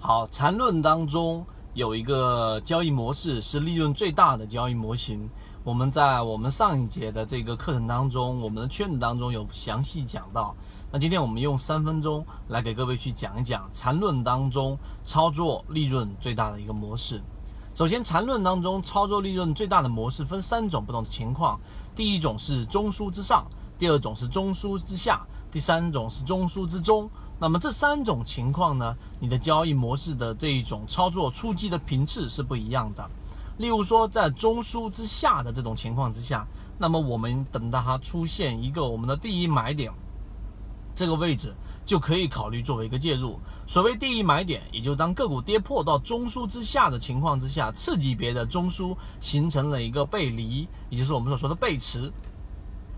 好，缠论当中有一个交易模式是利润最大的交易模型。我们在我们上一节的这个课程当中，我们的圈子当中有详细讲到。那今天我们用三分钟来给各位去讲一讲缠论当中操作利润最大的一个模式。首先，缠论当中操作利润最大的模式分三种不同的情况。第一种是中枢之上，第二种是中枢之下，第三种是中枢之中。那么这三种情况呢，你的交易模式的这一种操作出击的频次是不一样的。例如说，在中枢之下的这种情况之下，那么我们等到它出现一个我们的第一买点，这个位置就可以考虑作为一个介入。所谓第一买点，也就当个股跌破到中枢之下的情况之下，次级别的中枢形成了一个背离，也就是我们所说的背驰。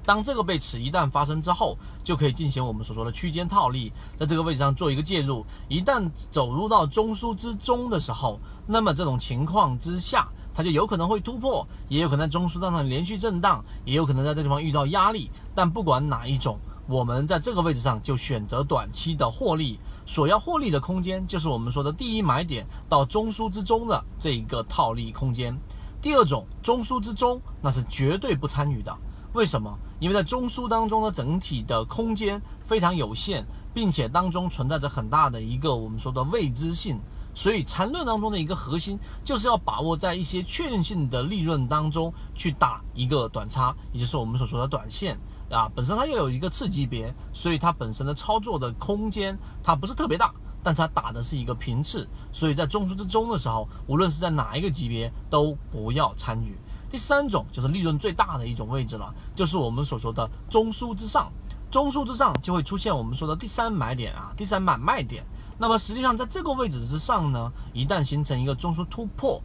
当这个背驰一旦发生之后，就可以进行我们所说的区间套利，在这个位置上做一个介入。一旦走入到中枢之中的时候，那么这种情况之下，它就有可能会突破，也有可能在中枢当中连续震荡，也有可能在这地方遇到压力。但不管哪一种，我们在这个位置上就选择短期的获利。所要获利的空间，就是我们说的第一买点到中枢之中的这一个套利空间。第二种，中枢之中，那是绝对不参与的。为什么？因为在中枢当中的整体的空间非常有限，并且当中存在着很大的一个我们说的未知性，所以缠论当中的一个核心就是要把握在一些确定性的利润当中去打一个短差，也就是我们所说的短线啊。本身它又有一个次级别，所以它本身的操作的空间它不是特别大，但是它打的是一个频次，所以在中枢之中的时候，无论是在哪一个级别都不要参与。第三种就是利润最大的一种位置了，就是我们所说的中枢之上，中枢之上就会出现我们说的第三买点啊，第三买卖点。那么实际上在这个位置之上呢，一旦形成一个中枢突破，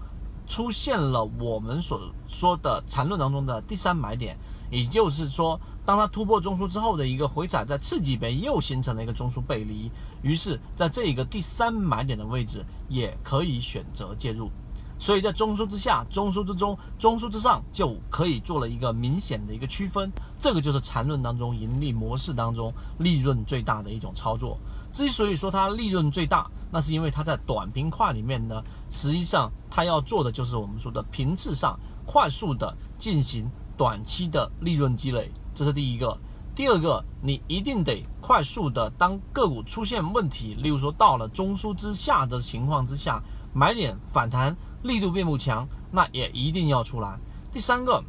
出现了我们所说的缠论当中的第三买点，也就是说，当它突破中枢之后的一个回踩，在次级别又形成了一个中枢背离，于是在这一个第三买点的位置也可以选择介入。所以在中枢之下、中枢之中、中枢之上，就可以做了一个明显的一个区分。这个就是缠论当中盈利模式当中利润最大的一种操作。之所以说它利润最大，那是因为它在短平块里面呢，实际上它要做的就是我们说的频次上快速的进行短期的利润积累，这是第一个。第二个，你一定得快速的，当个股出现问题，例如说到了中枢之下的情况之下，买点反弹。力度并不强，那也一定要出来。第三个，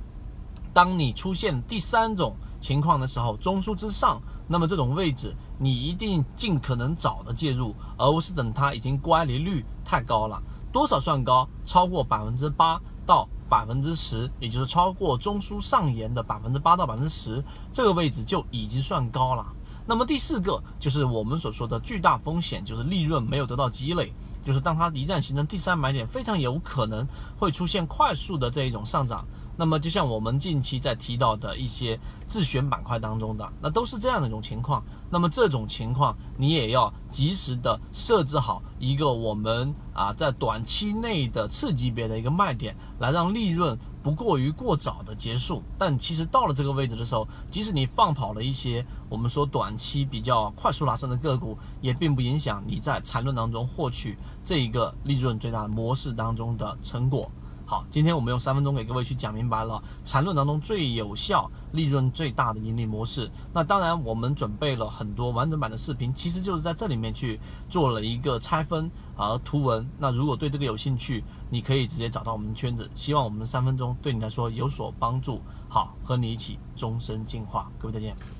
当你出现第三种情况的时候，中枢之上，那么这种位置你一定尽可能早的介入，而不是等它已经乖离率太高了。多少算高？超过百分之八到百分之十，也就是超过中枢上沿的百分之八到百分之十，这个位置就已经算高了。那么第四个就是我们所说的巨大风险，就是利润没有得到积累。就是当它一旦形成第三买点，非常有可能会出现快速的这一种上涨。那么就像我们近期在提到的一些自选板块当中的，那都是这样的一种情况。那么这种情况，你也要及时的设置好一个我们啊在短期内的次级别的一个卖点，来让利润。不过于过早的结束，但其实到了这个位置的时候，即使你放跑了一些我们说短期比较快速拉升的个股，也并不影响你在缠论当中获取这一个利润最大模式当中的成果。好，今天我们用三分钟给各位去讲明白了缠论当中最有效、利润最大的盈利模式。那当然，我们准备了很多完整版的视频，其实就是在这里面去做了一个拆分和图文。那如果对这个有兴趣，你可以直接找到我们的圈子。希望我们的三分钟对你来说有所帮助。好，和你一起终身进化。各位再见。